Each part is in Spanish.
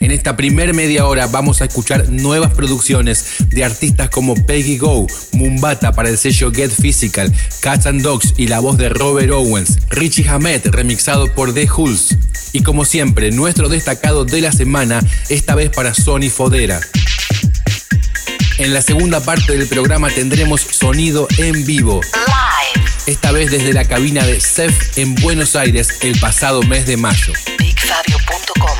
En esta primer media hora vamos a escuchar nuevas producciones de artistas como Peggy Go, Mumbata para el sello Get Physical, Cats and Dogs y la voz de Robert Owens, Richie Hamed remixado por The Hulls. Y como siempre, nuestro destacado de la semana, esta vez para Sony Fodera. En la segunda parte del programa tendremos sonido en vivo. Esta vez desde la cabina de CEF en Buenos Aires el pasado mes de mayo. BigFabio.com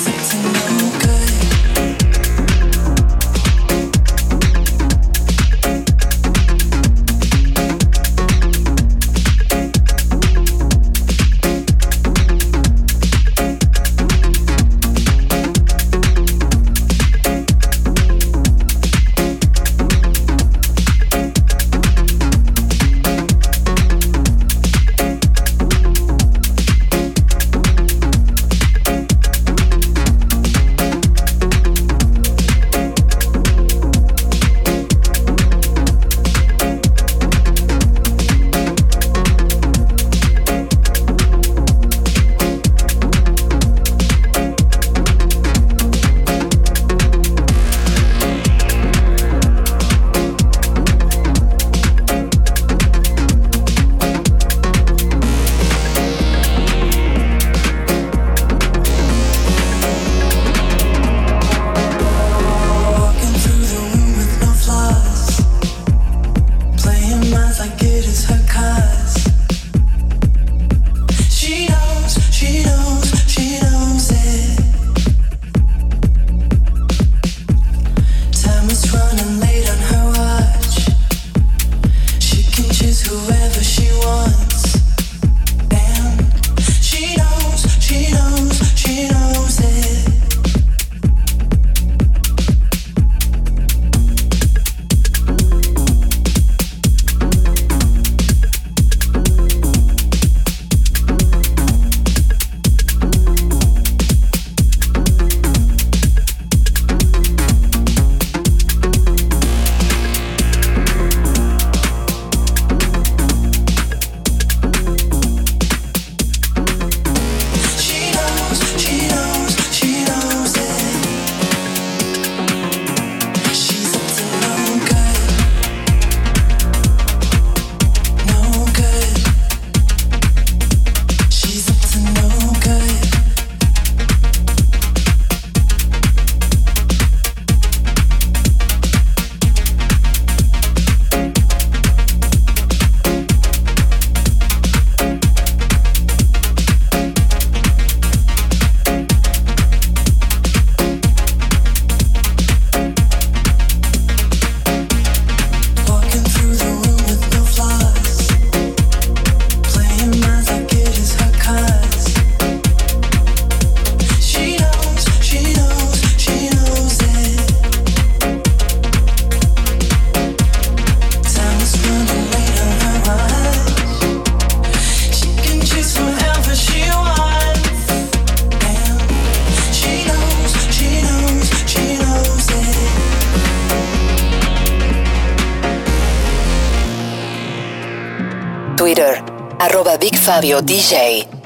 Fabio DJ.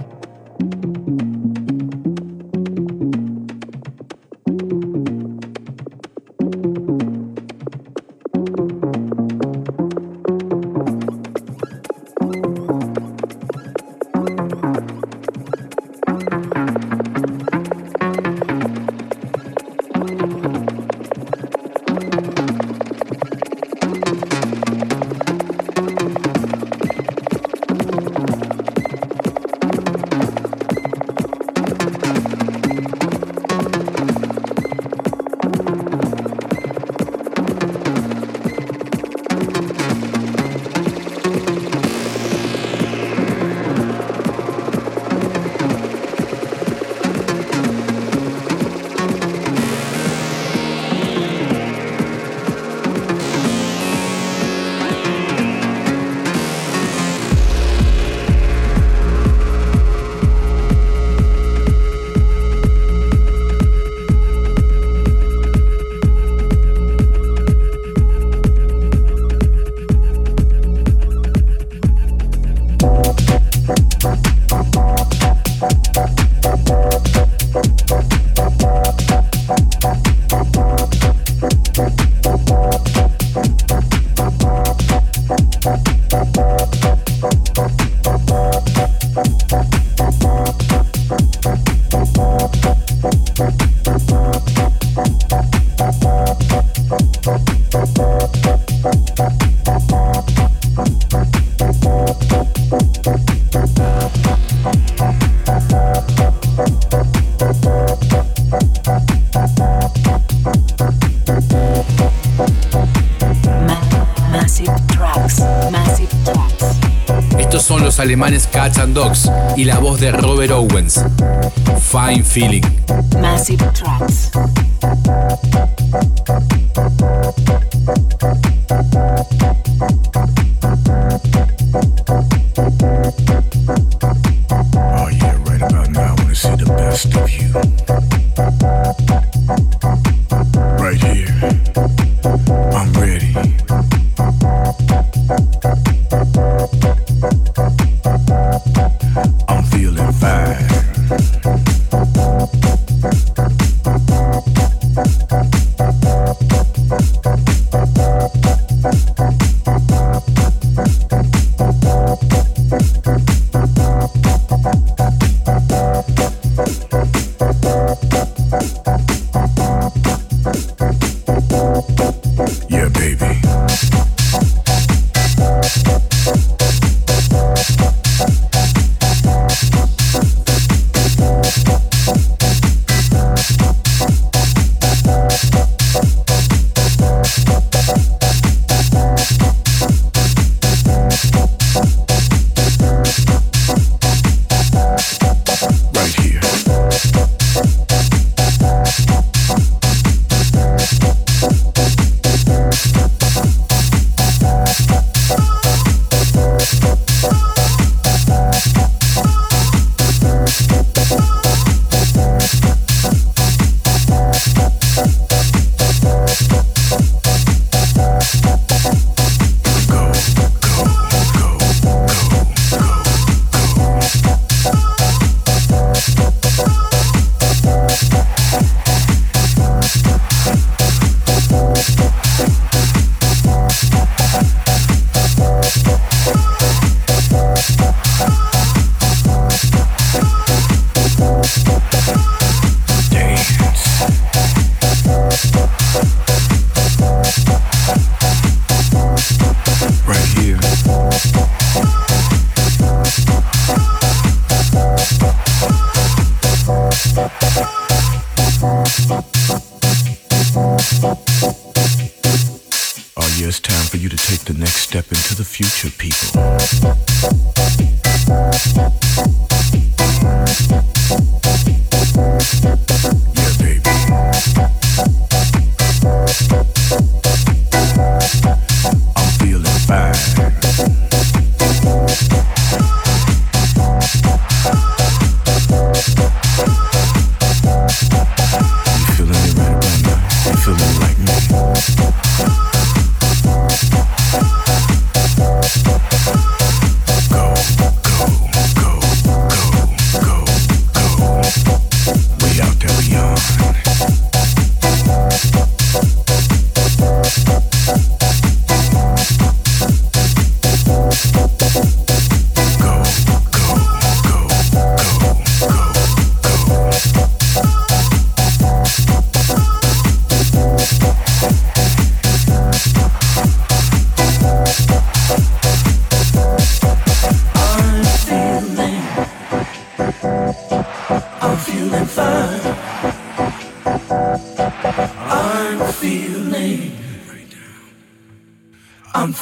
Thank you. alemanes Cats and Dogs y la voz de Robert Owens. Fine Feeling. Massive Tracks.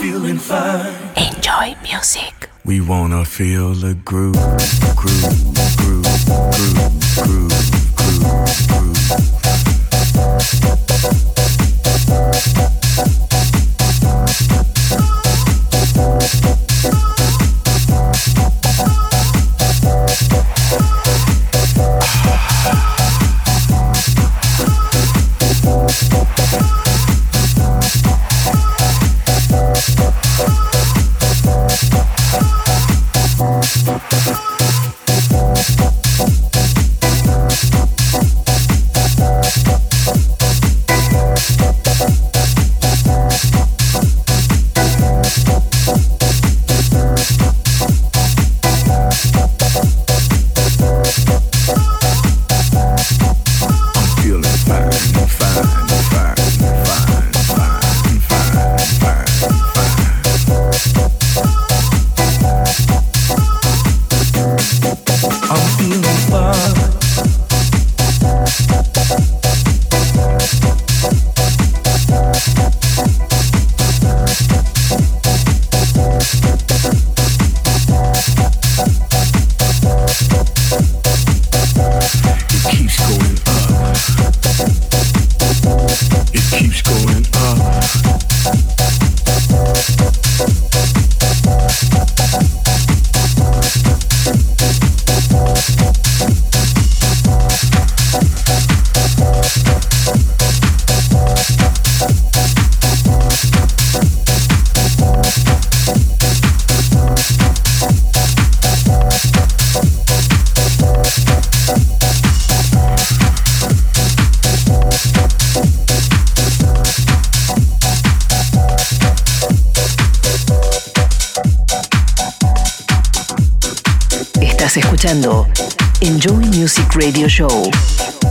feeling fine. Enjoy music. We wanna feel the groove, groove, groove, groove, groove. Escuchando Enjoy Music Radio Show.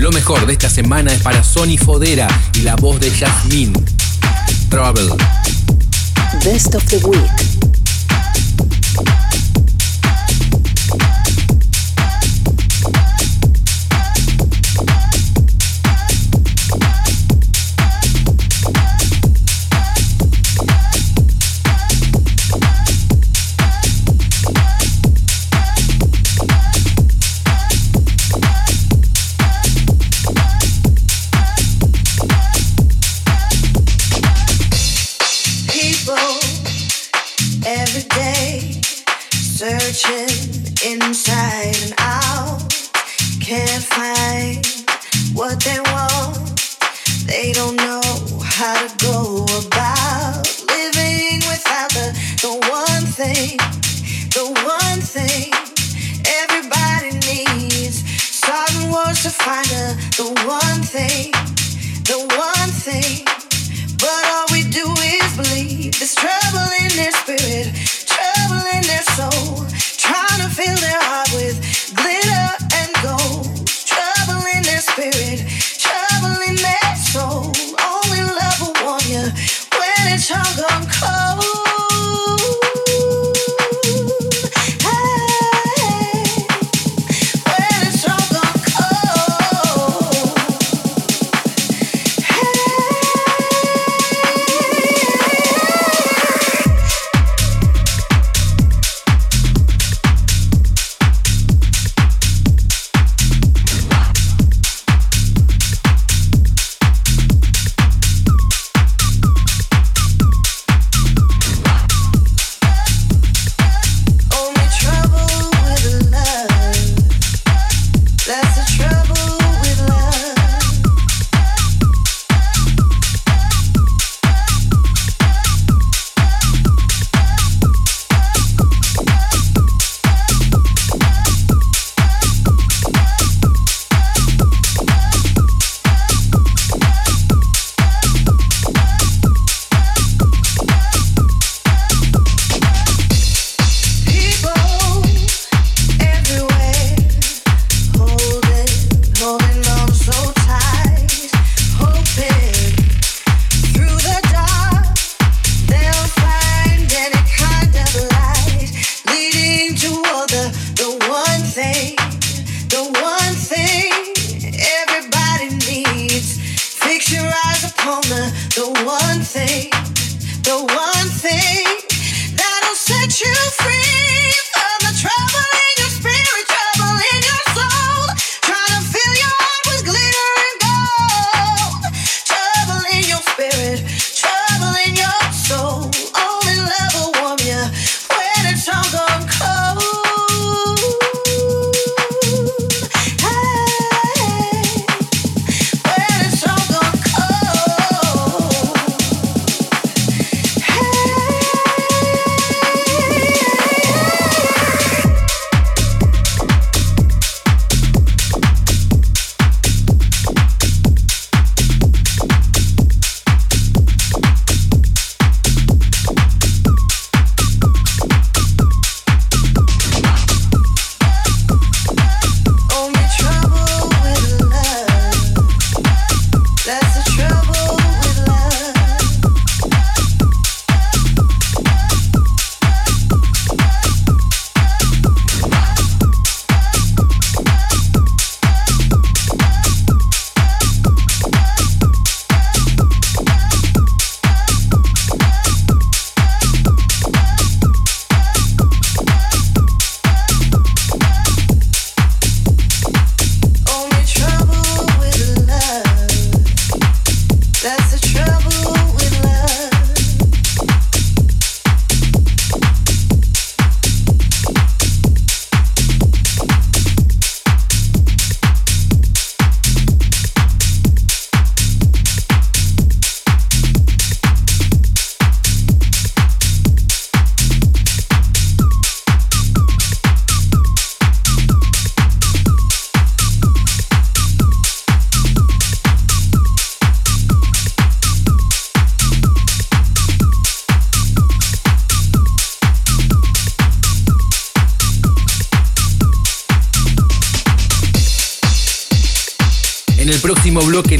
Lo mejor de esta semana es para Sony Fodera y la voz de Jasmine. Travel. Best of the Week.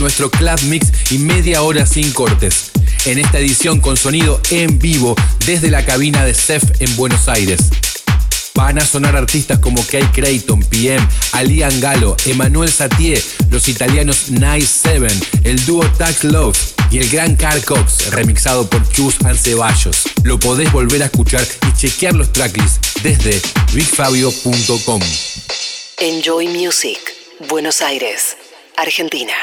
Nuestro Club Mix y media hora sin cortes. En esta edición con sonido en vivo desde la cabina de CEF en Buenos Aires. Van a sonar artistas como Kay Creighton, PM, Alian Galo, Emanuel Satie, los italianos Nice Seven, el dúo Tax Love y el gran Carl Cox, remixado por Chus and Ceballos. Lo podés volver a escuchar y chequear los tracklists desde bigfabio.com. Enjoy Music, Buenos Aires, Argentina.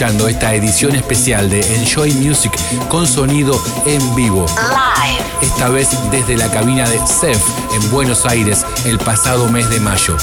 Escuchando esta edición especial de Enjoy Music con sonido en vivo. Live. Esta vez desde la cabina de CEF en Buenos Aires el pasado mes de mayo.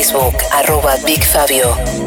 Facebook, arroba Big Fabio.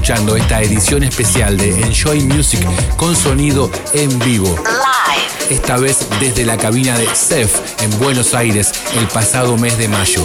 Escuchando esta edición especial de Enjoy Music con sonido en vivo. Esta vez desde la cabina de CEF en Buenos Aires el pasado mes de mayo.